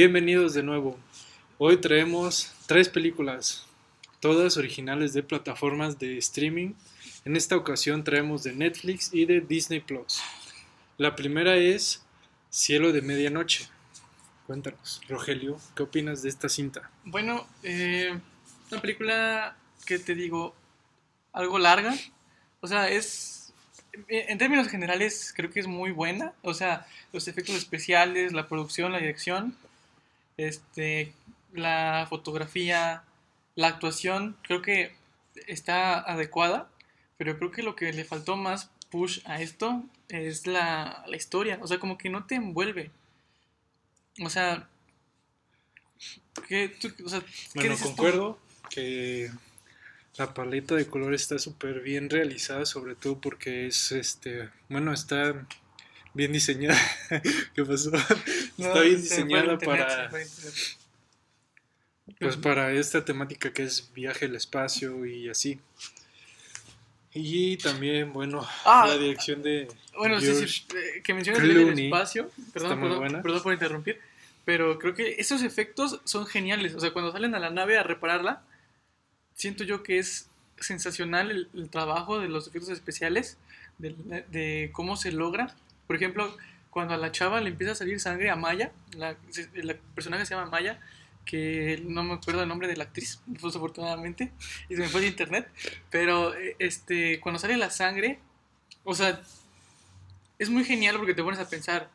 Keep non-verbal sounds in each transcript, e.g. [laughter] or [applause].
Bienvenidos de nuevo. Hoy traemos tres películas, todas originales de plataformas de streaming. En esta ocasión traemos de Netflix y de Disney Plus. La primera es Cielo de Medianoche. Cuéntanos, Rogelio, ¿qué opinas de esta cinta? Bueno, eh, una película que te digo, algo larga. O sea, es. En términos generales, creo que es muy buena. O sea, los efectos especiales, la producción, la dirección, este, la fotografía, la actuación, creo que está adecuada. Pero creo que lo que le faltó más push a esto es la, la historia. O sea, como que no te envuelve. O sea, ¿qué, tú, o sea, bueno, concuerdo que la paleta de colores está súper bien realizada, sobre todo porque es, este, bueno, está bien diseñada. [laughs] ¿Qué pasó? está bien diseñada para, pues para esta temática que es viaje al espacio y así. Y también, bueno, ah, la dirección de. Bueno, sí, sí, eh, que mencionas el espacio. Perdón, perdón, perdón, por interrumpir. Pero creo que esos efectos son geniales. O sea, cuando salen a la nave a repararla, siento yo que es sensacional el, trabajo de los efectos especiales, de, cómo se logra. Por ejemplo, cuando a la chava le empieza a salir sangre a Maya, la, la personaje se llama Maya, que no me acuerdo el nombre de la actriz, [laughs] desafortunadamente, y se me fue de internet, pero eh, este, cuando sale la sangre, o sea, es muy genial porque te pones a pensar,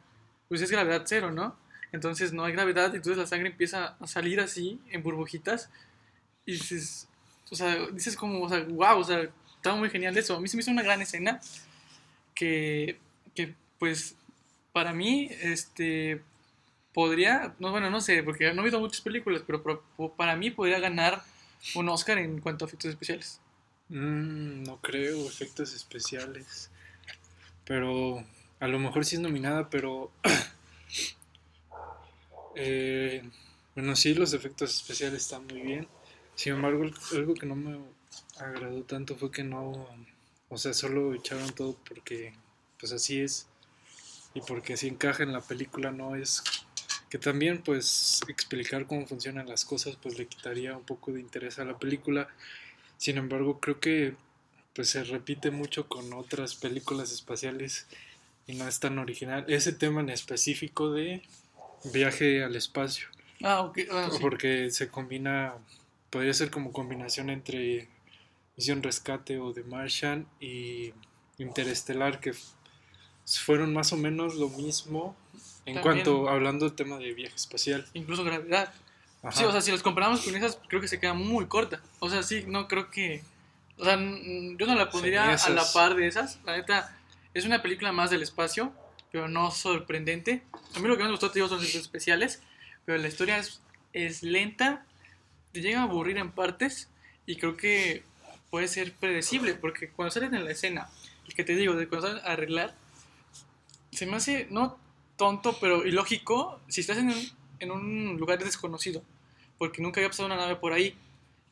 pues es gravedad cero, ¿no? Entonces no hay gravedad, entonces la sangre empieza a salir así, en burbujitas, y dices, o sea, dices como, o sea, wow, o sea, estaba muy genial eso. A mí se me hizo una gran escena que, que pues, para mí, este, podría, no, bueno, no sé, porque no he visto muchas películas, pero, para mí podría ganar un Oscar en cuanto a efectos especiales. Mm, no creo, efectos especiales. Pero a lo mejor sí es nominada, pero... [clears throat] eh, bueno, sí, los efectos especiales están muy bien. Sin embargo, algo que no me agradó tanto fue que no... O sea, solo echaron todo porque pues así es. Y porque si encaja en la película no es que también pues explicar cómo funcionan las cosas pues le quitaría un poco de interés a la película. Sin embargo, creo que pues se repite mucho con otras películas espaciales y no es tan original. Ese tema en específico de viaje al espacio. Ah, ok. Ah, Porque se combina, podría ser como combinación entre Misión Rescate o The Martian y Interestelar, que fueron más o menos lo mismo en cuanto, hablando del tema de viaje espacial. Incluso gravedad. Sí, o sea, si los comparamos con esas, creo que se queda muy corta. O sea, sí, no creo que... O sea, yo no la pondría a la par de esas. La neta, es una película más del espacio, pero no sorprendente. A mí lo que me gustó, te digo, son los especiales, pero la historia es, es lenta, te llega a aburrir en partes, y creo que puede ser predecible, porque cuando salen en la escena, el que te digo, de cuando salen a arreglar, se me hace, no tonto, pero ilógico si estás en un, en un lugar desconocido, porque nunca había pasado una nave por ahí,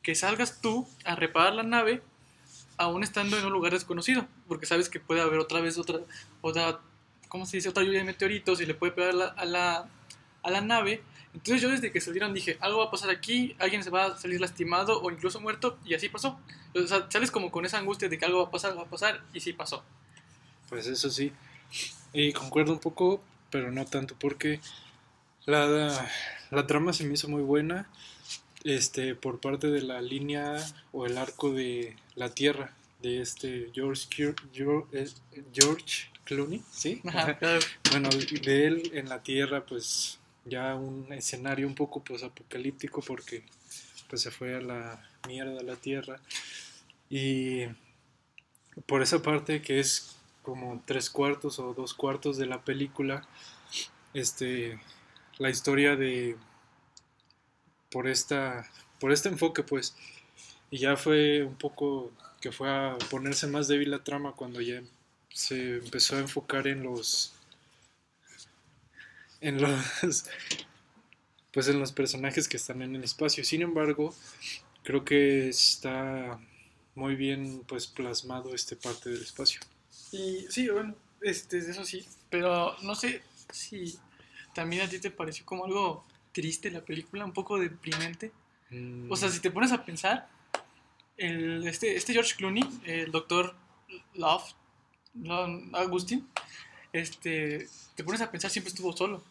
que salgas tú a reparar la nave aún estando en un lugar desconocido, porque sabes que puede haber otra vez otra, otra ¿cómo se dice? Otra lluvia de meteoritos y le puede pegar a, la, a la nave. Entonces yo desde que salieron dije, algo va a pasar aquí, alguien se va a salir lastimado o incluso muerto, y así pasó. O sea, sales como con esa angustia de que algo va a pasar, va a pasar, y sí pasó. Pues eso sí. Y concuerdo un poco, pero no tanto porque la, la trama se me hizo muy buena este por parte de la línea o el arco de la Tierra de este George eh, George, Clooney, ¿sí? Bueno, de él en la Tierra pues ya un escenario un poco pues apocalíptico porque pues se fue a la mierda la Tierra. Y por esa parte que es como tres cuartos o dos cuartos de la película, este, la historia de, por esta, por este enfoque, pues, y ya fue un poco que fue a ponerse más débil la trama cuando ya se empezó a enfocar en los, en los, pues en los personajes que están en el espacio. Sin embargo, creo que está muy bien pues plasmado este parte del espacio. Y sí, bueno, este, eso sí, pero no sé si también a ti te pareció como algo triste la película, un poco deprimente. O sea, mm. si te pones a pensar, el, este, este George Clooney, el doctor Love, Agustín, este, te pones a pensar, siempre estuvo solo.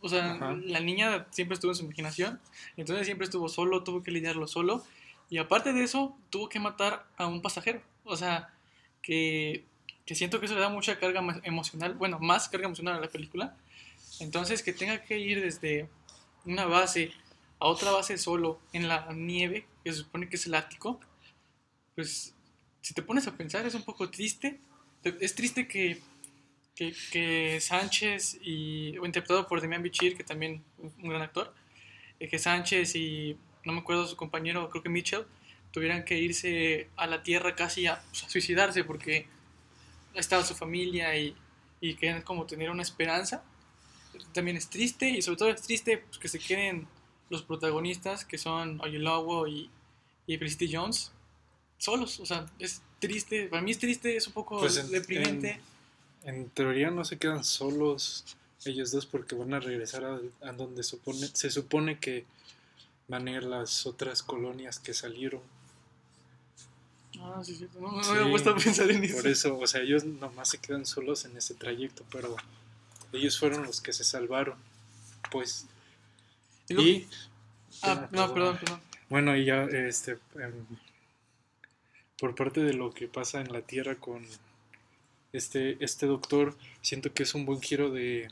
O sea, la niña siempre estuvo en su imaginación, entonces siempre estuvo solo, tuvo que lidiarlo solo, y aparte de eso, tuvo que matar a un pasajero. O sea, que, que siento que eso le da mucha carga emocional, bueno, más carga emocional a la película. Entonces, que tenga que ir desde una base a otra base solo en la nieve, que se supone que es el Ártico, pues si te pones a pensar es un poco triste. Es triste que, que, Sánchez, y, interpretado por Demian Bichir, que también un gran actor, eh, que Sánchez y no me acuerdo su compañero, creo que Mitchell, tuvieran que irse a la tierra casi a, pues, suicidarse porque estaba su familia y, y querían como tener una esperanza. También es triste y sobre todo es triste pues, que se queden los protagonistas que son Oyelowo y, y Felicity Jones solos. O sea, es triste. Para mí es triste, es un poco pues deprimente. En, teoría no se quedan solos ellos dos porque van a regresar a, a donde supone, se supone que van a ir las otras colonias que salieron. Ah, sí, sí. No, me había puesto a pensar en eso. Por eso, o sea, ellos nomás se quedan solos en ese trayecto, pero ellos fueron los que se salvaron. Pues. Y. ah, no, perdón, perdón. Bueno, y ya, este. Em, por parte de lo que pasa en la Tierra con este, este doctor, siento que es un buen giro de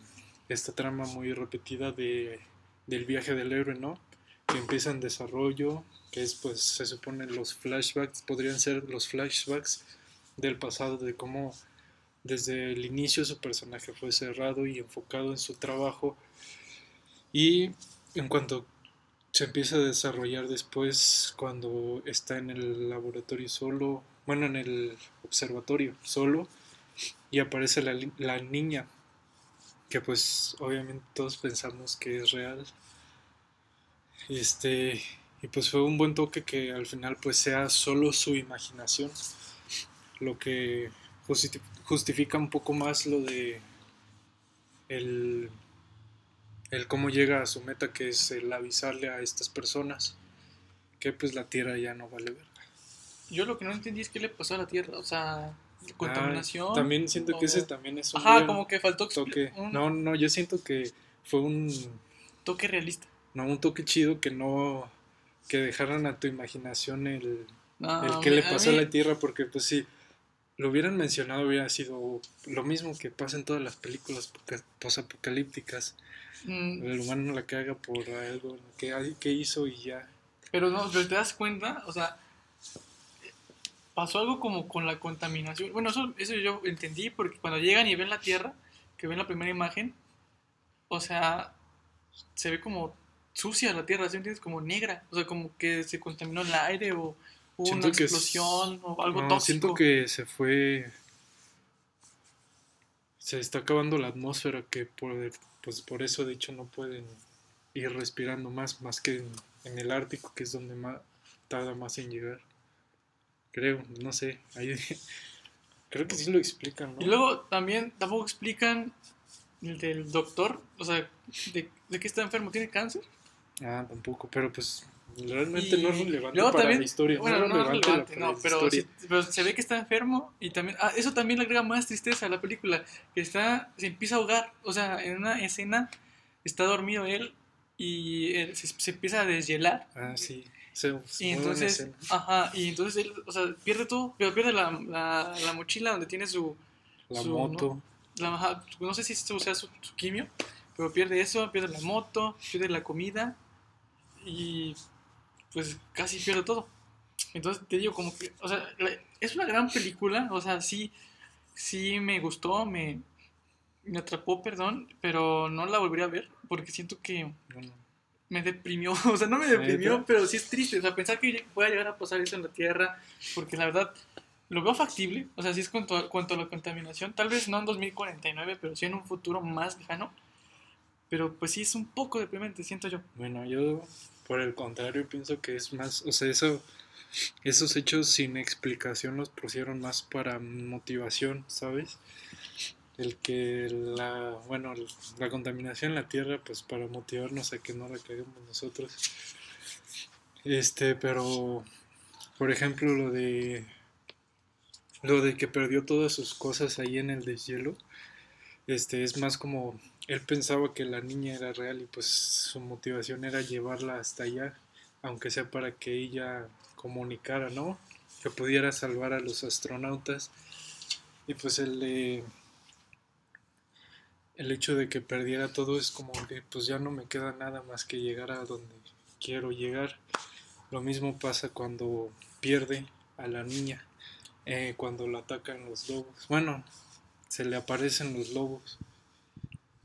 esta trama muy repetida de, del viaje del héroe, ¿no? Que empieza en desarrollo, que es pues se supone los flashbacks, podrían ser los flashbacks del pasado, de cómo desde el inicio su personaje fue cerrado y enfocado en su trabajo. Y en cuanto se empieza a desarrollar después cuando está en el laboratorio solo, bueno, en el observatorio solo y aparece la, la niña que pues obviamente todos pensamos que es real. Este y pues fue un buen toque que al final pues sea solo su imaginación lo que justifica un poco más lo de el, el cómo llega a su meta que es el avisarle a estas personas que pues la tierra ya no vale verga. Yo lo que no entendí es qué le pasó a la tierra, o sea, contaminación. también siento que ese también es un Ajá, como que faltó toque. No, no, yo siento que fue un toque realista. No, un toque chido que no que dejaran a tu imaginación el, el que le pasó a, la Tierra, porque pues si lo hubieran mencionado hubiera sido lo mismo que pasa en todas las películas posapocalípticas. Mm. El humano la caga por algo que, que hizo y ya. Pero no, pero te das cuenta, o sea, pasó algo como con la contaminación. Bueno, eso, eso yo entendí porque cuando llegan y ven la Tierra, que ven la primera imagen, o sea, se ve como sucia la tierra, ¿sí entiendes? Como negra, o sea, como que se contaminó el aire o hubo una explosión o algo no, Siento que se fue, se está acabando la atmósfera que por, pues por eso de hecho no pueden ir respirando más, más que en, el Ártico, que es donde más, tarda más en llegar. Creo, no sé, ahí, [laughs] creo que sí lo explican, ¿no? Y luego también tampoco explican el del doctor, o sea, de, de qué está enfermo, ¿tiene cáncer? Ah, tampoco, pero pues realmente no es relevante para la historia. Bueno, no, es relevante, no, pero, pero, se ve que está enfermo y también, ah, eso también le agrega más tristeza a la película, que está, se empieza a ahogar, o sea, en una escena está dormido él y se, empieza a deshielar. Ah, sí. y entonces, ajá, y entonces él, o sea, pierde todo, pero pierde la, la, la mochila donde tiene su... La moto. ¿no? La, no sé si sea su, su quimio, pero pierde eso, pierde la moto, pierde la comida y pues casi pierdo todo. Entonces te digo, como que, o sea, es una gran película, o sea, sí, sí me gustó, me, me atrapó, perdón, pero no la volvería a ver porque siento que me deprimió, [laughs] o sea, no me deprimió, pero sí es triste, o sea, pensar que pueda llegar a pasar eso en la Tierra, porque la verdad lo veo factible, o sea, sí es cuanto a, cuanto a la contaminación, tal vez no en 2049, pero sí en un futuro más lejano, pero pues sí es un poco deprimente, siento yo. Bueno, yo por el contrario, pienso que es más, o sea, eso, esos hechos sin explicación los pusieron más para motivación, ¿sabes? el que la, bueno, la contaminación en la tierra, pues para motivarnos a que no la caguemos nosotros. Este, pero, por ejemplo, lo de, lo de que perdió todas sus cosas ahí en el deshielo, este, es más como, él pensaba que la niña era real y pues su motivación era llevarla hasta allá, aunque sea para que ella comunicara, ¿no? Que pudiera salvar a los astronautas. Y pues el el hecho de que perdiera todo es como que pues ya no me queda nada más que llegar a donde quiero llegar. Lo mismo pasa cuando pierde a la niña, eh, cuando la atacan los lobos. Bueno, se le aparecen los lobos.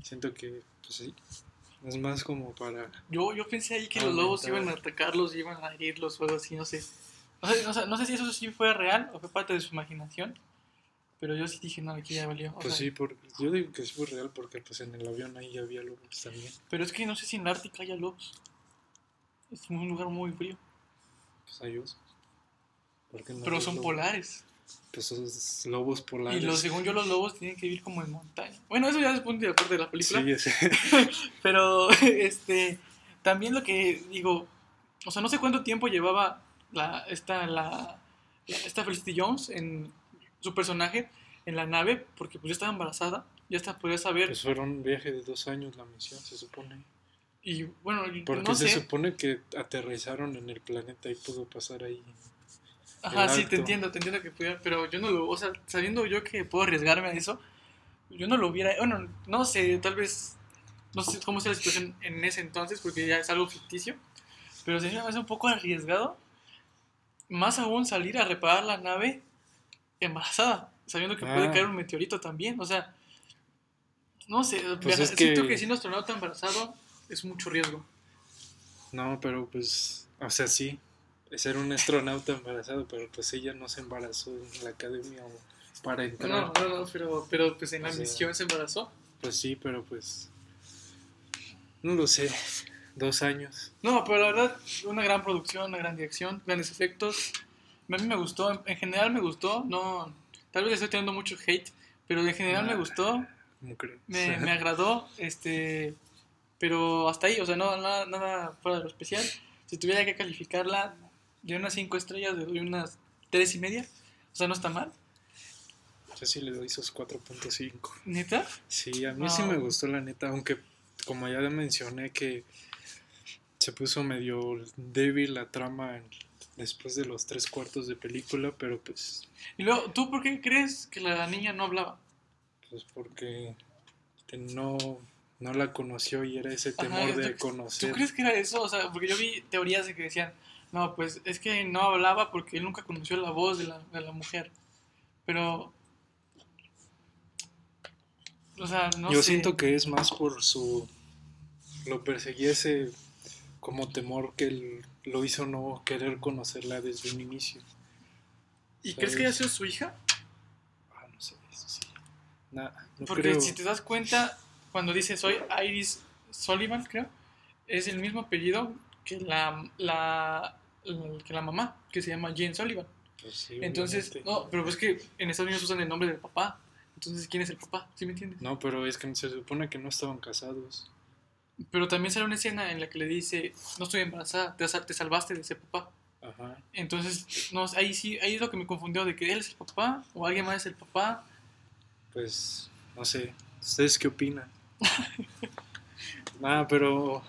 Siento que, pues sí, es más como para... Yo, yo pensé ahí que los lobos iban a atacarlos, iban a herirlos o algo así, no sé. No sé, no sé si eso sí fue real o fue parte de su imaginación. Pero yo sí dije, no, aquí ya valió. pues sí, porque, yo digo que sí fue real porque pues en el avión ahí ya había lobos también. Pero es que no sé si en el Ártica haya lobos. Es un lugar muy frío. Pues hay osos. Pero son polares. Pues son lobos polares. Y según yo los lobos tienen que vivir como en montaña. Bueno, eso ya es punto de parte de la película. Sí, sé. [laughs] Pero, [laughs] este, también lo que digo, o sea, no sé cuánto tiempo llevaba la, esta, la, esta Felicity Jones en su personaje en la nave, porque pues ya estaba embarazada, ya hasta podía saber. Pues fueron un viaje de dos años la misión, se supone. Y bueno, porque se supone que aterrizaron en el planeta y pudo pasar ahí. Ajá, sí, te entiendo, te entiendo que pudiera, pero yo no lo, o sea, sabiendo yo que puedo arriesgarme a eso, yo no lo hubiera, bueno, no sé, tal vez, no sé cómo sea la situación en ese entonces, porque ya es algo ficticio, pero se me hace un poco arriesgado, más aún salir a reparar la nave embarazada, sabiendo que puede ah. caer un meteorito también. O sea, no sé, pues siento que... que si un astronauta embarazado es mucho riesgo. No, pero pues, o sea, sí, ser un astronauta embarazado, pero pues ella no se embarazó en la academia para entrar. No, no, no, pero, pero pues en la misión se embarazó. Pues sí, pero pues, no lo sé, dos años. No, pero la verdad, una gran producción, una gran dirección, grandes efectos, a mí me gustó, en general me gustó, no, tal vez estoy teniendo mucho hate, pero en general me gustó, me, me, agradó, este, pero hasta ahí, o sea, no, nada, nada fuera de lo especial. Si tuviera que calificarla de unas 5 estrellas, le doy unas 3 y media, o sea, no está mal. Yo sí le doy esos 4.5. ¿Neta? Sí, a mí sí me gustó la neta, aunque como ya mencioné que se puso medio débil la trama después de los tres cuartos de película, pero pues... Y luego, ¿tú por qué crees que la niña no hablaba? Pues porque no, no la conoció y era ese temor de conocer. ¿Tú crees que era eso? O sea, porque yo vi teorías de que decían, no, pues es que no hablaba porque él nunca conoció la voz de la, de la mujer. Pero... O sea, no Yo siento que es más por su... Lo perseguía ese como temor que él lo hizo no querer conocerla desde un inicio. ¿Y crees que haya sido su hija? Ah, no sé, eso sí. no Porque si te das cuenta, cuando dice soy Iris Sullivan, creo, es el mismo apellido que la, la, que la mamá, que se llama Jane Sullivan. Pues Entonces, no, pero es que en Estados Unidos usan el nombre del papá. Entonces, ¿quién es el papá? ¿Sí me entiendes? No, pero es que se supone que no estaban casados. Pero también sale una escena en la que le dice, no estoy embarazada, te, te salvaste de ese papá. Ajá. Entonces, no, ahí sí, ahí es lo que me confundió, de que él es el papá o alguien más es el papá. Pues, no sé, ¿ustedes qué opinan? Nada, [laughs] pero,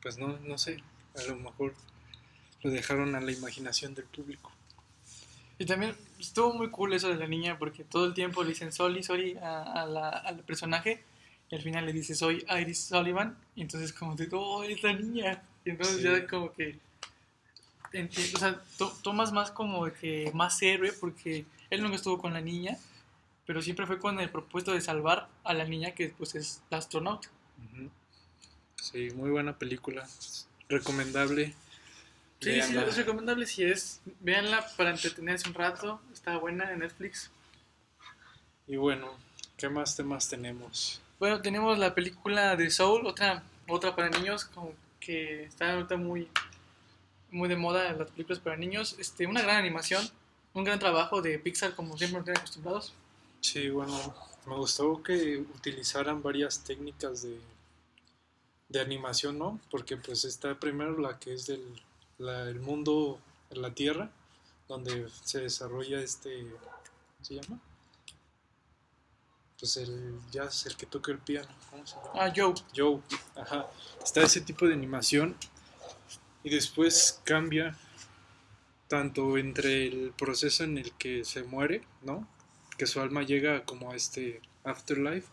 pues no, no sé, a lo mejor lo dejaron a la imaginación del público. Y también estuvo muy cool eso de la niña, porque todo el tiempo le dicen Soli, Soli a, la, al personaje y al final le dice, soy Iris Sullivan, y entonces como te oh, es la niña, y entonces ya como que, o sea, tomas más como de que más héroe, porque él nunca estuvo con la niña, pero siempre fue con el propósito de salvar a la niña que pues es la astronauta. Sí, muy buena película, recomendable. Sí, sí, es recomendable si es. Véanla para entretenerse un rato. Está buena en Netflix. Y bueno, ¿qué más temas tenemos? Bueno, tenemos la película de Soul, otra, otra para niños, como que está ahorita muy, muy de moda las películas para niños. Este, una gran animación, un gran trabajo de Pixar, como siempre nos tienen acostumbrados. Sí, bueno, me gustó que utilizaran varias técnicas de, de animación, ¿no? Porque pues está primero la que es del el mundo en la Tierra, donde se desarrolla este, ¿cómo se llama? Pues el jazz, el que toca el piano, ¿cómo se llama? Ah, Joe. Joe, ajá. Está ese tipo de animación y después cambia tanto entre el proceso en el que se muere, ¿no? Que su alma llega como a este afterlife.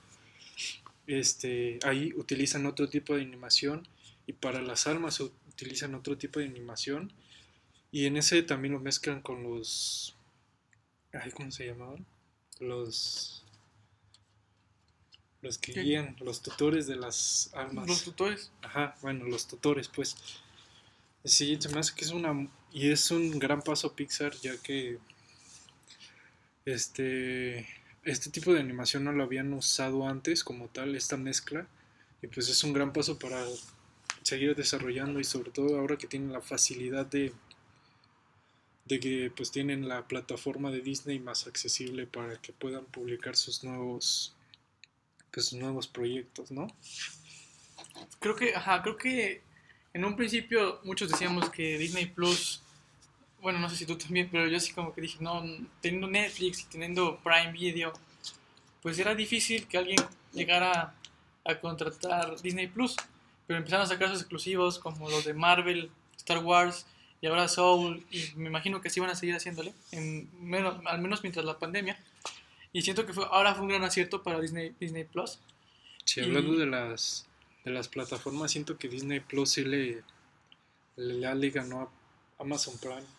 Este, ahí utilizan otro tipo de animación y para las almas utilizan otro tipo de animación y en ese también lo mezclan con los ay, ¿cómo se llamaban? Los los que guían, los tutores de las almas. Los tutores. Ajá, bueno, los tutores, pues. Sí, se me hace que es una y es un gran paso Pixar ya que este este tipo de animación no lo habían usado antes como tal esta mezcla y pues es un gran paso para seguir desarrollando y sobre todo ahora que tienen la facilidad de de que pues tienen la plataforma de Disney más accesible para que puedan publicar sus nuevos pues nuevos proyectos, ¿no? Creo que, ajá, creo que en un principio muchos decíamos que Disney Plus, bueno, no sé si tú también, pero yo sí como que dije, no, teniendo Netflix y teniendo Prime Video, pues era difícil que alguien llegara a contratar Disney Plus, pero empezaron a sacar sus exclusivos como los de Marvel, Star Wars y ahora Soul, y me imagino que sí van a seguir haciéndole, en menos, al menos mientras la pandemia. Y siento que fue, ahora fue un gran acierto para Disney, Disney Plus. Sí, hablando de las de las plataformas, siento que Disney Plus sí le, le, le ganó a Amazon Prime.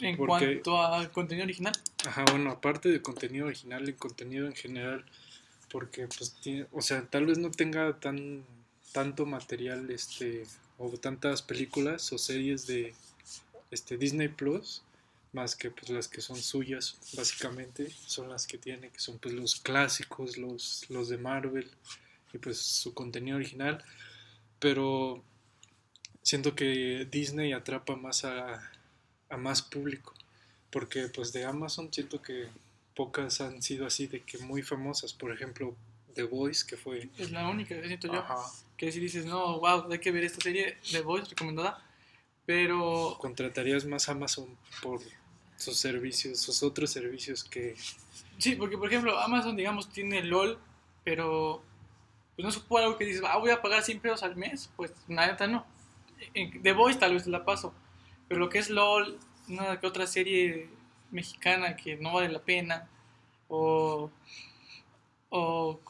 En cuanto a contenido original. Ajá, bueno, aparte de contenido original, el contenido en general, porque pues tiene, o sea, tal vez no tenga tan tanto material este o tantas películas o series de este Disney Plus más que pues las que son suyas básicamente son las que tiene que son pues los clásicos los los de Marvel y pues su contenido original, pero siento que Disney atrapa más a, a más público, porque pues de Amazon siento que pocas han sido así de que muy famosas, por ejemplo The Voice, que fue... Es la única que siento yo, que si dices, no, wow, hay que ver esta serie, The Voice, recomendada, pero... Contratarías más Amazon por sus servicios, sus otros servicios que... Sí, porque por ejemplo Amazon, digamos, tiene LOL, pero pues no supongo algo que dices, ah, voy a pagar 100 pesos al mes, pues nada, no. De Voice tal vez la paso, pero lo que es LOL, una que otra serie mexicana que no vale la pena, o, o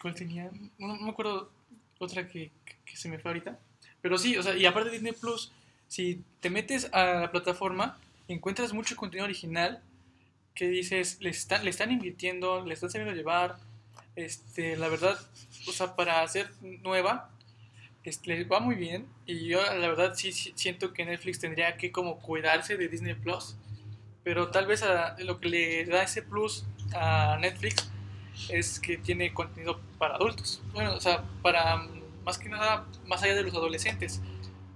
¿cuál tenía? No, me acuerdo otra que, que, se me fue ahorita, pero sí, o sea, y aparte de Disney Plus, si te metes a la plataforma, encuentras mucho contenido original que dices, le están, le están invirtiendo, le están sabiendo llevar, este, la verdad, o sea, para hacer nueva, este, va muy bien. Y yo, la verdad, sí, siento que Netflix tendría que como cuidarse de Disney Plus. Pero tal vez lo que le da ese plus a Netflix es que tiene contenido para adultos. Bueno, o sea, para más que nada, más allá de los adolescentes.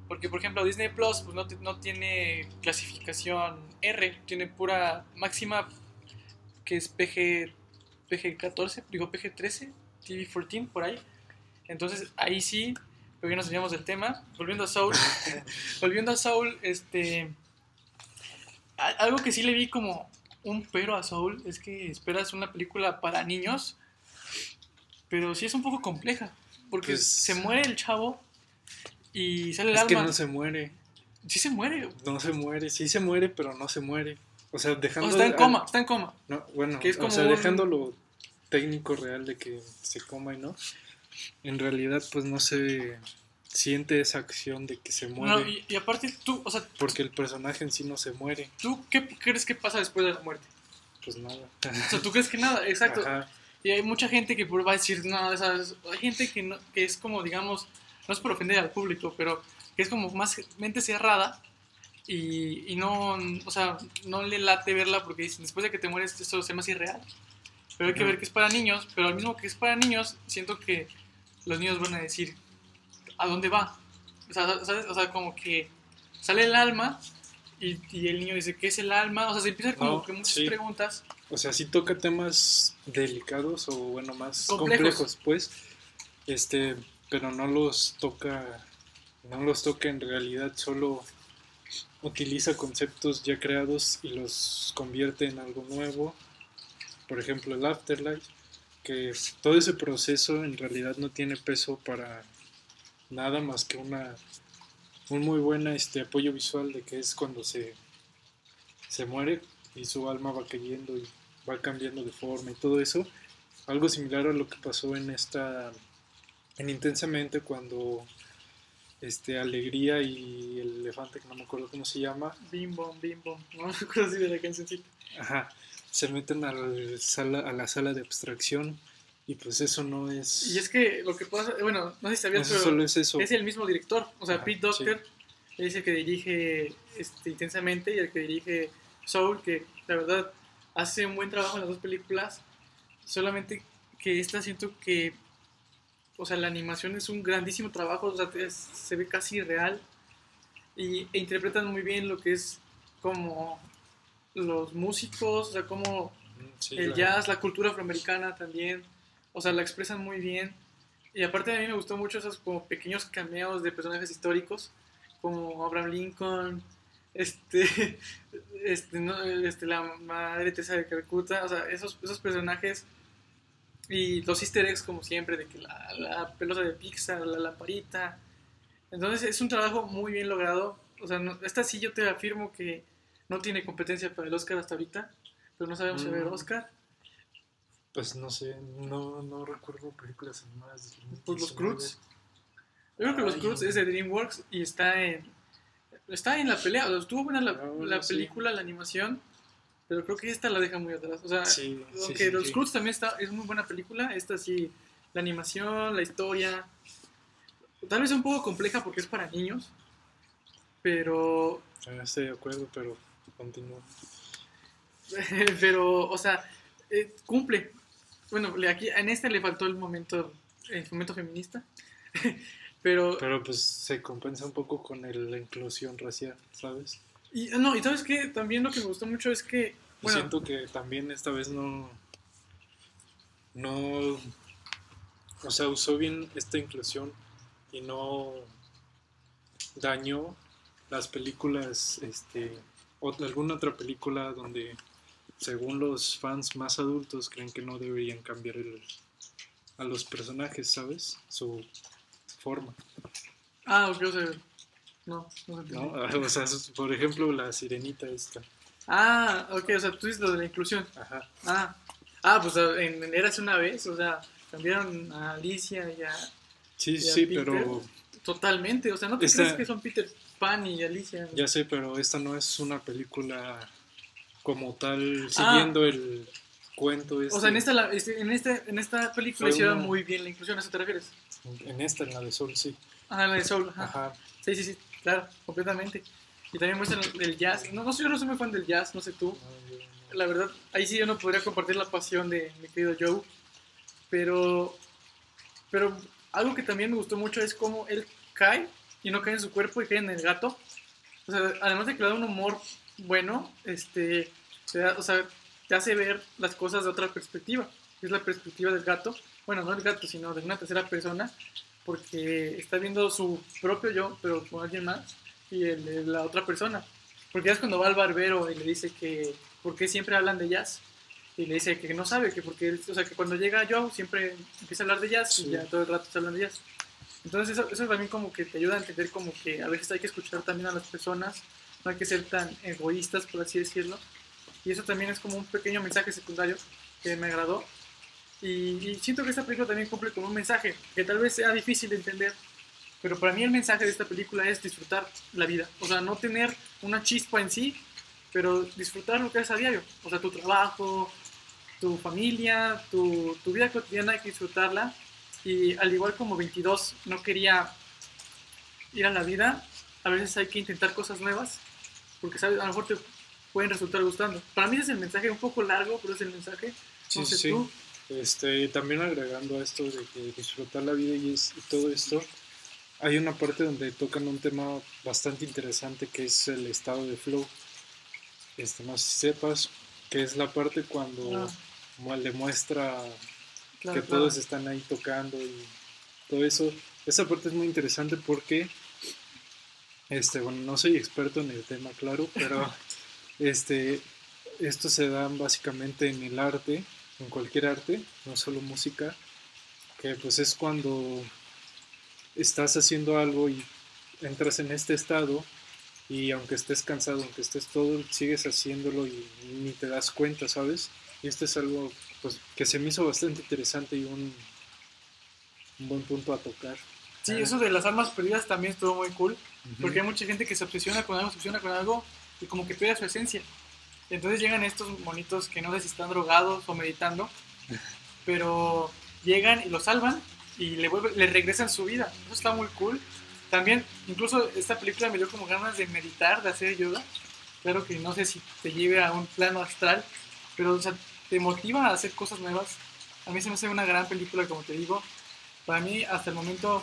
Porque, por ejemplo, Disney Plus pues, no, no tiene clasificación R, tiene pura máxima que es PG PG-14, digo PG-13, TV-14, por ahí. Entonces ahí sí, pero ya nos salíamos del tema. Volviendo a Soul, [laughs] volviendo a Soul, este. Algo que sí le vi como un pero a Soul es que esperas una película para niños, pero sí es un poco compleja, porque pues se muere el chavo y sale el es que no se muere. Sí se muere. No se muere, sí se muere, pero no se muere. O sea, dejando. está en coma, está en coma. No, bueno, que es como o sea, dejándolo técnico real de que se coma y no, en realidad pues no se siente esa acción de que se muere. y, aparte tú, o sea... Porque el personaje en sí no se muere. ¿Tú qué crees que pasa después de la muerte? Pues nada. O sea, tú crees que nada, exacto. Y hay mucha gente que va a decir, no, hay gente que, no, que es como, digamos, no es por ofender al público, pero que es como más mente cerrada y, y no, o sea, no le late verla porque dicen, después de que te mueres, esto se más irreal. Pero hay que ver que es para niños, pero al mismo que es para niños, siento que los niños van a decir, ¿a dónde va? O sea, ¿sabes? O sea, como que sale el alma y, y, el niño dice, ¿qué es el alma? O sea, se empiezan como que muchas preguntas. O sea, sí toca temas delicados o, bueno, más complejos, pues. Este, pero no los toca, no los toca en realidad, solo utiliza conceptos ya creados y los convierte en algo nuevo. Por ejemplo, el afterlife, que todo ese proceso en realidad no tiene peso para nada más que una un muy buen este, apoyo visual de que es cuando se, se muere y su alma va cayendo y va cambiando de forma y todo eso. Algo similar a lo que pasó en esta en Intensamente cuando este Alegría y el elefante que no me acuerdo cómo se llama. Bim bom, bim bom. No me acuerdo así de la cancioncita. Ajá. Se meten a la sala, a la sala de abstracción y pues eso no es... Y es que lo que pasa, bueno, no sé si sabías, pero es, eso. es el mismo director, o sea, Pete Doctor es el que dirige este, Intensamente y el que dirige Soul, que la verdad hace un buen trabajo en las dos películas, solamente que esta siento que, o sea, la animación es un grandísimo trabajo, o sea, se ve casi real y, e interpretan muy bien lo que es como los músicos, o sea, como el jazz, la cultura afroamericana también o sea, la expresan muy bien. Y aparte a mí me gustó mucho esos como pequeños cameos de personajes históricos, como Abraham Lincoln, este, [laughs] este, este la madre Teresa de Calcuta, o sea, esos, esos personajes y los easter eggs como siempre, de que la, la pelota de Pixar, la lamparita. Entonces es un trabajo muy bien logrado. O sea, esta sí yo te afirmo que no tiene competencia para el Oscar hasta ahorita, pero no sabemos si va a haber mm. Oscar. Pues no sé, no, no recuerdo películas animadas. Pues los Cruz. Yo creo que los Cruz es de DreamWorks y está en está en la pelea. O sea, estuvo buena la, ah, la película, la animación, pero creo que esta la deja muy atrás. O sea, aunque los Cruz también está, es muy buena película, esta sí, la animación, la historia. Tal vez es un poco compleja porque es para niños, pero. Ah, estoy de acuerdo, pero continúa. [laughs] pero, o sea, eh, cumple. Bueno, aquí en este le faltó el momento, el momento feminista. [laughs] pero, pero pues se compensa un poco con la inclusión racial, ¿sabes? Y no, y sabes que también lo que me gustó mucho es que. Bueno, siento que también esta vez no. No. O sea, usó bien esta inclusión y no dañó las películas, este, o alguna otra película donde según los fans más adultos, creen que no deberían cambiar el, a los personajes, ¿sabes? Su forma. Ah, ok, o sea, no, no, no [laughs] O sea, por ejemplo, la sirenita esta. Ah, ok, o sea, tú dices lo de la inclusión. Ajá. Ah, ah pues en, Eras una vez, o sea, cambiaron a Alicia y a. Sí, sí, pero. Totalmente, o sea, ¿no te crees que son Peter Pan y Alicia? Ya sé, pero esta no es una película como tal, siguiendo ah. el cuento. Este. O sea, en esta, este, en este, en esta película hicieron muy bien la inclusión, ¿a eso te refieres? En esta, en la de Soul, sí. Ah, en la de Soul, ajá. Sí, sí, sí, claro, completamente. Y también muestran el jazz. No, no yo no soy muy fan del jazz, no sé tú. La verdad, ahí sí yo no podría compartir la pasión de mi querido Joe. Pero, pero algo que también me gustó mucho es cómo él cae y no cae en su cuerpo y cae en el gato. O sea, además de que le da un humor bueno, este, te, o sea, te hace ver las cosas de otra perspectiva. Es la perspectiva del gato, bueno, no del gato, sino de una tercera persona, porque está viendo su propio yo, pero con alguien más, y el, la otra persona. Porque ya es cuando va al barbero y le dice que, ¿por qué siempre hablan de jazz? Y le dice que no sabe, que porque, o sea, que cuando llega yo siempre empieza a hablar de jazz y ya todo el rato está hablando de jazz. Entonces eso, eso también como que te ayuda a entender como que a veces hay que escuchar también a las personas no hay que ser tan egoístas, por así decirlo. Y eso también es como un pequeño mensaje secundario que me agradó. Y, siento que esta película también cumple con un mensaje que tal vez sea difícil de entender, pero para mí el mensaje de esta película es disfrutar la vida. O sea, no tener una chispa en sí, pero disfrutar lo que es a diario. O sea, tu trabajo, tu familia, tu, tu vida cotidiana hay que disfrutarla. Y al igual como 22 no quería ir a la vida, a veces hay que intentar cosas nuevas porque ¿sabes? a lo mejor te pueden resultar gustando. Para mí es el mensaje un poco largo, pero es el mensaje. No sí, sé tú. Este, también agregando a esto de que disfrutar la vida y, todo esto, hay una parte donde tocan un tema bastante interesante que es el estado de flow. Este, no sé si sepas, que es la parte cuando ah. le muestra que todos están ahí tocando y todo eso. Esa parte es muy interesante porque, este, bueno, no soy experto en el tema, claro, pero [laughs] este, esto se da básicamente en el arte, en cualquier arte, no solo música, que pues es cuando estás haciendo algo y entras en este estado y aunque estés cansado, aunque estés todo, sigues haciéndolo y ni te das cuenta, ¿sabes? Y esto es algo pues, que se me hizo bastante interesante y un, un buen punto a tocar. Sí, eso de las almas perdidas también estuvo muy cool, porque hay mucha gente que se obsesiona con algo, se obsesiona con algo y como que pierde su esencia. Entonces llegan estos monitos que no sé si están drogados o meditando, [laughs] pero llegan y lo salvan y le, le regresan su vida. Eso está muy cool. También, incluso esta película me dio como ganas de meditar, de hacer yoga. Claro que no sé si te lleve a un plano astral, pero te motiva a hacer cosas nuevas. A mí se me hace una gran película, como te digo. Para mí, hasta el momento,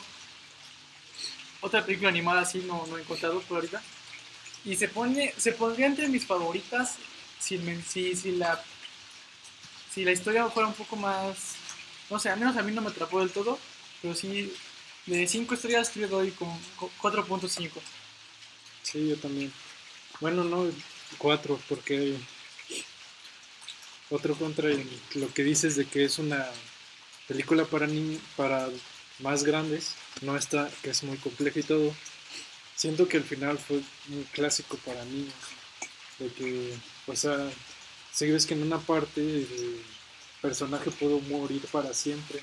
otra película animada así no, no he encontrado por ahorita. Y se pone, se pondría entre mis favoritas si, la, si la historia fuera un poco más no sé, al menos a mí no me atrapó del todo, pero sí, de 5 estrellas le doy con 4.5. Sí, yo también. Bueno, no 4, porque otro contra lo que dices de que es una película para para más grandes, no está, que es muy compleja y todo. Siento que el final fue un clásico para niños, de que, o sea, si ves que en una parte personaje pudo morir para siempre.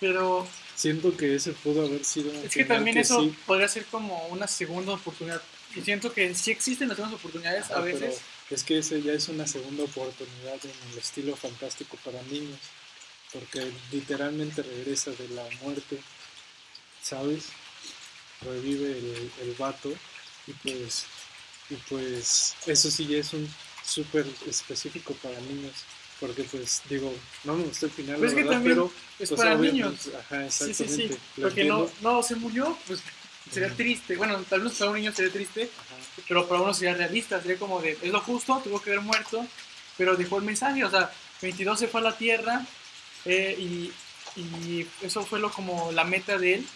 Pero... Siento que ese pudo haber sido... Es que también eso podría ser como una segunda oportunidad. Y siento que sí existen las segundas oportunidades a veces. Es que ese ya es una segunda oportunidad en el estilo fantástico para niños. Porque literalmente regresa de la muerte, ¿sabes? Revive el, el vato. Y pues, y pues eso sí ya es un súper específico para niños. Porque, pues, digo, no me gustó el final, pues pero. Es pues, para niños. Ajá, exactamente. Sí, sí, sí. Porque no, no se murió, pues sería triste. Bueno, tal vez para un niño sería triste, pero para uno sería realista. Sería como de, es lo justo, tuvo que haber muerto, pero dejó el mensaje. O sea, 22 se fue a la tierra eh, y, y, eso fue lo como la meta de él.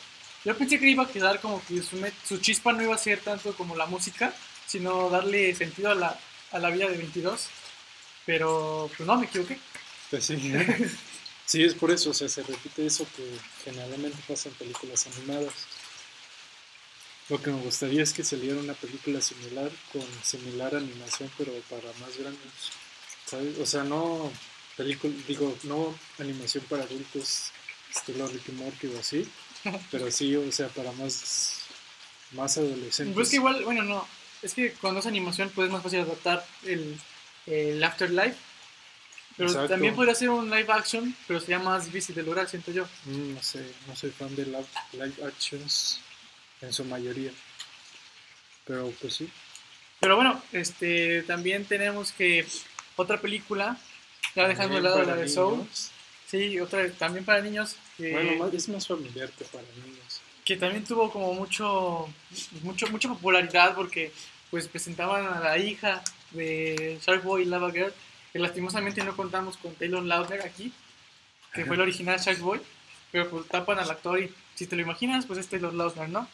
Yo pensé que iba a quedar como que su, su chispa no iba a ser tanto como la música, sino darle sentido a la, a la vida de 22, pero pues no, me equivoqué. Pues sí, [laughs] sí, es por eso, o sea, se repite eso que generalmente pasa en películas animadas. Lo que me gustaría es que saliera una película similar, con similar animación, pero para más grandes. ¿sabes? O sea, no película, digo, no animación para adultos, estilo Ricky Morty o así, [laughs] pero sí, o sea, para más, más adolescentes. Pues que igual, bueno, no, es que cuando es animación pues es más fácil adaptar el, el Afterlife. Pero también podría ser un live action, pero sería más difícil de lograr, siento yo. Mm, no sé, no soy fan de live, live actions en su mayoría. Pero pues sí. Pero bueno, este también tenemos que otra película, ya dejando de lado la de Soul. Sí, otra también para niños. bueno, es más familiar que para niños que también tuvo como mucho, mucho, mucha popularidad porque pues presentaban a la hija de Shark Boy y Lava Girl, que lastimosamente no contamos con Taylor Lautner aquí, que fue el original Shark Boy, pero pues tapan al actor y si te lo imaginas, pues es Taylor Lautner, ¿no?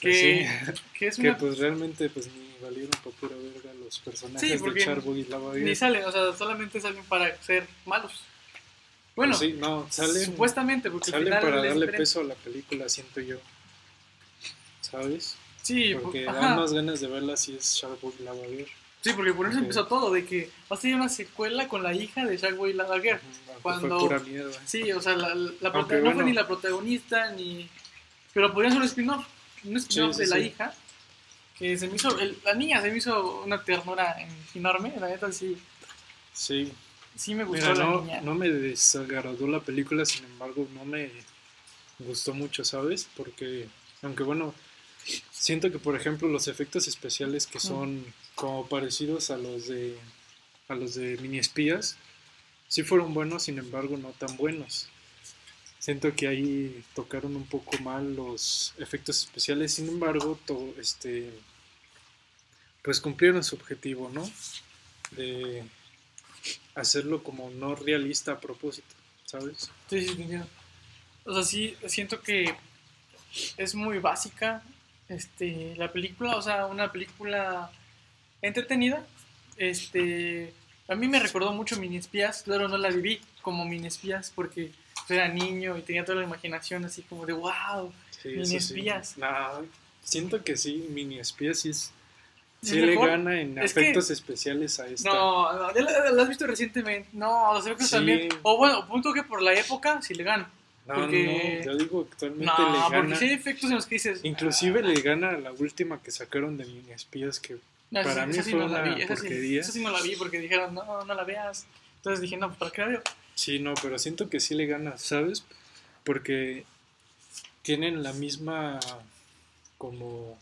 Pues que, que, es que pues realmente pues ni valieron por pura verga los personajes de Shark Boy y Lava. Ni salen, o sea, solamente salen para ser malos. Bueno, sí, no, salen, supuestamente, porque salen para darle peso a la película, siento yo. ¿Sabes? Sí, porque dan más ganas de verla si es Sharkboy y Lava Girl. Sí, porque por eso empezó todo, de que va a ser una secuela con la hija de Sharkboy y Lava Girl. cuando... Fue pura mierda. Sí, o sea, la, la no fue ni la protagonista, ni... Pero podría ser un spin-off, un spin-off de la hija, que se me hizo, la niña se me hizo una ternura enorme, la neta sí. Sí, Sí me gustó la no, No me desagradó la película, sin embargo, no me gustó mucho, ¿sabes? Porque, aunque bueno, siento que, por ejemplo, los efectos especiales que son como parecidos a los de a los de mini espías, sí fueron buenos, sin embargo, no tan buenos. Siento que ahí tocaron un poco mal los efectos especiales, sin embargo, todo este pues cumplieron su objetivo, ¿no? De hacerlo como no realista a propósito, ¿sabes? Sí, sí, entiendo. O sea, sí, siento que es muy básica este, la película, o sea, una película entretenida. Este, a mí me recordó mucho Mini Espías, claro, no la viví como Mini Espías porque era niño y tenía toda la imaginación así como de wow, Mini Espías. siento que sí, Mini Espías sí es Sí le gana en efectos especiales a esta. No, no la, has visto recientemente. No, o sea, que también. O bueno, punto que por la época sí le gana. No, porque... no, yo digo actualmente no, le gana. porque sí hay efectos en los que dices. Inclusive le gana a la última que sacaron de Mini Espías que para mí fue una porquería. Esa sí, no la vi porque dijeron, no, no la veas. Entonces dije, no, ¿para qué la veo? Sí, no, pero siento que sí le gana, ¿sabes? Porque tienen la misma como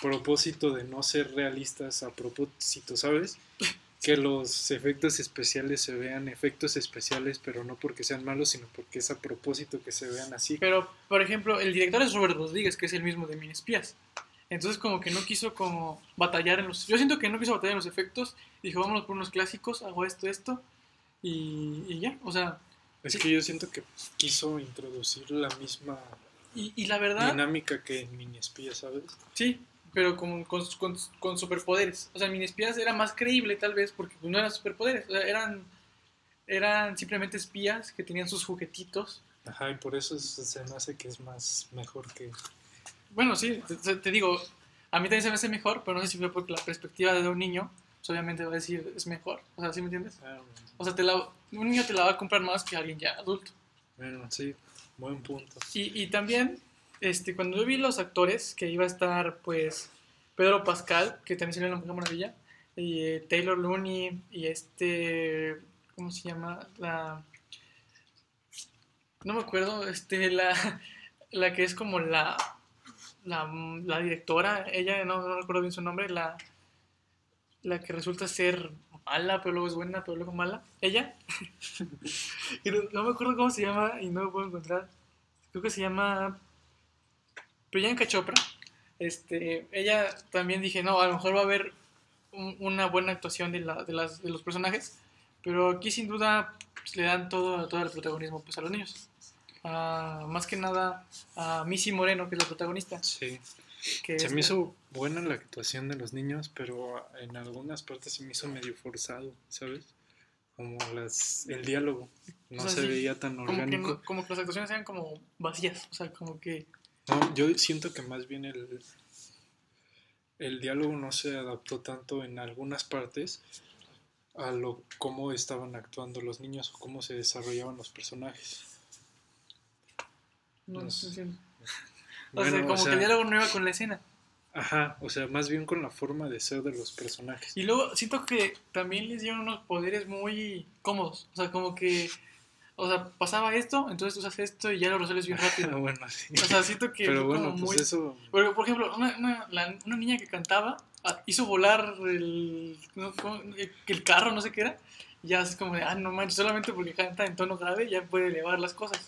propósito de no ser realistas a propósito, ¿sabes? Que los efectos especiales se vean efectos especiales, pero no porque sean malos, sino porque es a propósito que se vean así. Pero, por ejemplo, el director es Robert Rodríguez, que es el mismo de Espías. Entonces como que no quiso como batallar en los... Yo siento que no quiso batallar en los efectos. Dijo, vámonos por unos clásicos, hago esto, esto. Y, ya, o sea... Es que yo siento que quiso introducir la misma y, la verdad, dinámica que en Mini Espías, ¿sabes? Sí, pero con, con, superpoderes. O sea, Mini Espías era más creíble tal vez porque pues, no eran superpoderes, eran, eran simplemente espías que tenían sus juguetitos. Ajá, y por eso se me hace que es más mejor que... Bueno, sí, te, digo, a mí también se me hace mejor, pero no sé si fue porque la perspectiva de un niño, pues, obviamente va a decir es mejor. O sea, ¿sí me entiendes? Ah, o sea, te un niño te la va a comprar más que alguien ya adulto. Bueno, sí, buen punto. Y, y también este, cuando yo vi los actores, que iba a estar, pues, Pedro Pascal, que también salió en La Mujer Maravilla, y eh, Taylor Looney, y este, ¿cómo se llama? La... No me acuerdo, este, la, la que es como la, la, la directora, ella, no, no, recuerdo bien su nombre, la, la que resulta ser mala, pero luego es buena, pero luego mala, ella. [laughs] no, no, me acuerdo cómo se llama y no lo puedo encontrar. Creo que se llama Priyanka Chopra, este, ella también dije, no, a lo mejor va a haber una buena actuación de, la, de, las, de los personajes, pero aquí sin duda pues, le dan todo, todo el protagonismo pues, a los niños. más que nada a Missy Moreno, que es la protagonista. Sí. Se me hizo buena la actuación de los niños, pero en algunas partes se me hizo medio forzado, ¿sabes? Como las, el diálogo no se veía tan orgánico. como que las actuaciones eran como vacías, o sea, como que no, yo siento que más bien el, el diálogo no se adaptó tanto en algunas partes a lo cómo estaban actuando los niños o cómo se desarrollaban los personajes. No, sé. O sea, como que el diálogo no iba con la escena. Ajá, o sea, más bien con la forma de ser de los personajes. Y luego siento que también les dieron unos poderes muy cómodos. O sea, como que o sea, pasaba esto, entonces tú haces esto y ya lo resuelves bien rápido. [laughs] bueno, sí. O sea, siento que. Pero bueno, pues muy... eso. Por ejemplo, una, una, una, niña que cantaba ah, hizo volar el, el carro, no sé qué era. Y ya es como de, ah, no manches, solamente porque canta en tono grave ya puede elevar las cosas.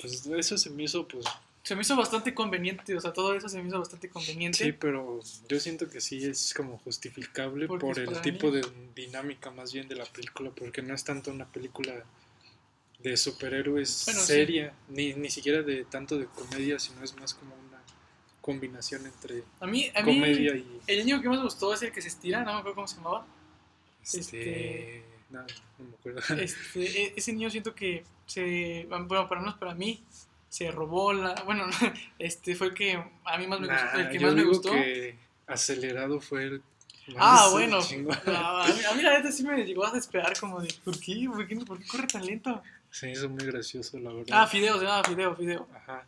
Pues eso se me hizo, pues. Se me hizo bastante conveniente, o sea, todo eso se me hizo bastante conveniente. Sí, pero yo siento que sí es como justificable por el tipo de dinámica más bien de la película, porque no es tanto una película de superhéroes seria, ni, ni siquiera de tanto de comedia, sino es más como una combinación entre a mí, a comedia y... El niño que más me gustó es el que se estira, no me acuerdo cómo se llamaba. Este... este no, no me acuerdo. Este, e, ese niño siento que se... Bueno, para menos para mí, se robó la... Bueno, [laughs] este fue el que a mí más me gustó. El que más me gustó. Que acelerado fue el Ah, bueno. [laughs] a, mí, a, mí, la neta sí me llegó a desesperar como de, ¿por qué? ¿Por qué, ¿Por qué corre tan lento? Se hizo muy gracioso, la verdad. Ah, Fideo, se llama Fideo, Fideo. Ajá.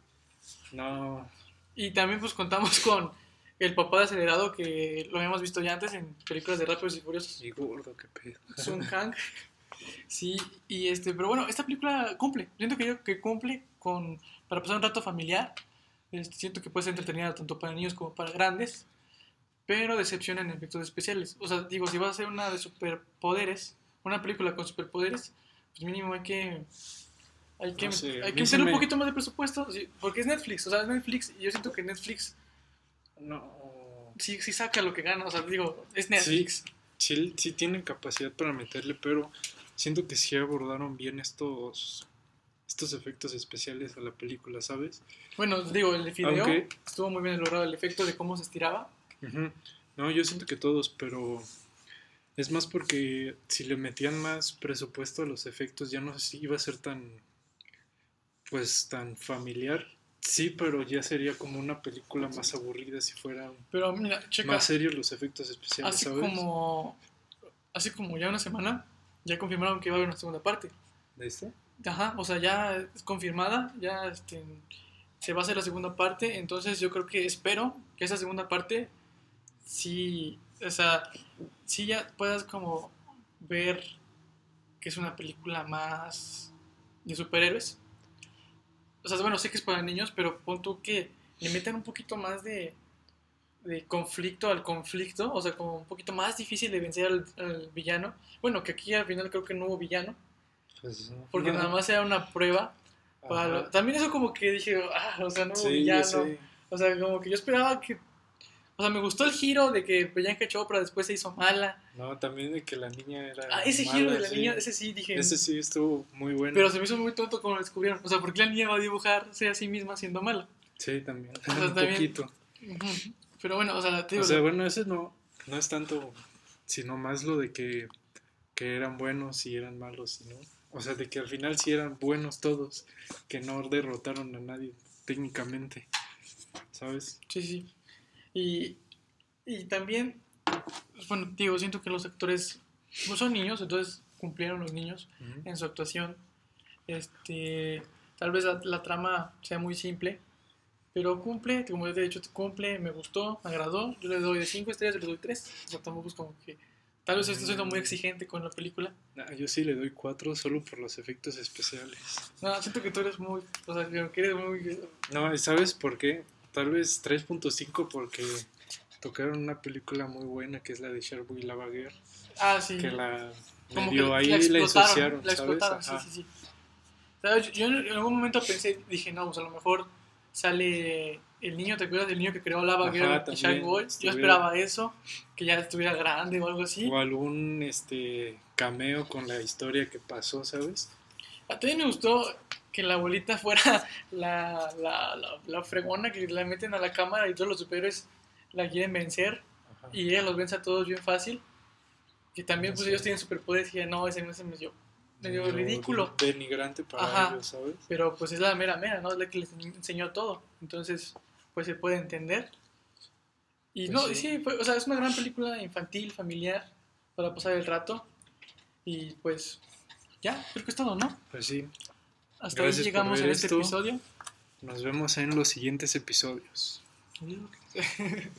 No. Y también pues contamos con el papá de acelerado que lo habíamos visto ya antes en películas de Rápidos y Furiosos. Y gordo, qué pedo. Sun [laughs] Kang. Sí, y este, pero bueno, esta película cumple. Siento que yo que cumple con para pasar un rato familiar. Este, siento que puede ser entretenida tanto para niños como para grandes, pero decepciona en efectos especiales. O sea, digo, si va a ser una de superpoderes, una película con superpoderes, pues mínimo hay que Hay que, hay que meterle un poquito más de presupuesto, porque es Netflix, o sea, es Netflix, y yo siento que Netflix no sí, sí saca lo que gana, o sea, digo, es Netflix. Sí, sí, tienen capacidad para meterle, pero siento que sí abordaron bien estos estos efectos especiales a la película, ¿sabes? Bueno, digo, el video estuvo muy bien logrado, el efecto de cómo se estiraba. No, yo siento que todos, pero es más porque si le metían más presupuesto a los efectos ya no sé si iba a ser tan pues tan familiar. Sí, pero ya sería como una película más aburrida si fuera pero mira, más serios los efectos especiales, así como así como ya una semana ya confirmaron que va a haber una segunda parte. ¿De este? Ajá, o sea, ya es confirmada, ya este, se va a hacer la segunda parte, entonces yo creo que espero que esa segunda parte sí, o sea, sí ya puedas como ver que es una película más de superhéroes. O sea, bueno, sé que es para niños, pero pon tú que le metan un poquito más de, de conflicto al conflicto, o sea, como un poquito más difícil de vencer al, villano. Bueno, que aquí al final creo que no hubo villano, pues, porque nada más era una prueba. también eso como que dije, ah, o sea, no hubo villano. O sea, como que yo esperaba que o sea, me gustó el giro de que Priyanka Chopra después se hizo mala. No, también de que la niña era. Ah, ese giro de la niña, ese sí dije. Ese sí estuvo muy bueno. Pero se me hizo muy tonto como lo descubrieron. O sea, ¿por qué la niña va a dibujarse a sí misma siendo mala? Sí, también. Un poquito. Pero bueno, o sea, O sea, bueno, ese no, no es tanto, sino más lo de que, que eran buenos y eran malos, ¿no? O sea, de que al final sí eran buenos todos, que no derrotaron a nadie técnicamente, ¿sabes? Sí, sí. Y, y también, pues, bueno, digo, siento que los actores no son niños, entonces cumplieron los niños en su actuación. Este, tal vez la, trama sea muy simple, pero cumple, como ya te he dicho, cumple, me gustó, me agradó. Yo le doy de 5 estrellas, le doy 3. O sea, tampoco es como que. Tal vez estoy siendo muy exigente con la película. yo sí le doy 4 solo por los efectos especiales. No, siento que tú eres muy. O sea, que eres muy. No, ¿sabes por qué? tal vez 3.5 porque tocaron una película muy buena que es la de Sherwood y Lavaguer. Ah, sí. Que la Como ahí la, ensuciaron, la explotaron, sí, sí, sí. yo, en algún momento pensé, dije, no, pues a lo mejor sale el niño, ¿te acuerdas del niño que creó Lavaguer y Sherwood? Yo esperaba eso, que ya estuviera grande o algo así. O algún este cameo con la historia que pasó, ¿sabes? A ti me gustó que la abuelita fuera [laughs] la, la, la, fregona que la meten a la cámara y todos los superhéroes la quieren vencer y ella los vence a todos bien fácil. Que también pues ellos tienen superpoderes y no, ese no es medio, medio ridículo. Denigrante para ellos, ¿sabes? Pero pues es la mera mera, ¿no? Es la que les enseñó todo. Entonces, pues se puede entender. Y pues no, sí, o sea, es una gran película infantil, familiar, para pasar el rato. Y pues, ya, creo que es todo, ¿no? Pues sí. Hasta ahí llegamos en este episodio. Nos vemos en los siguientes episodios. [laughs]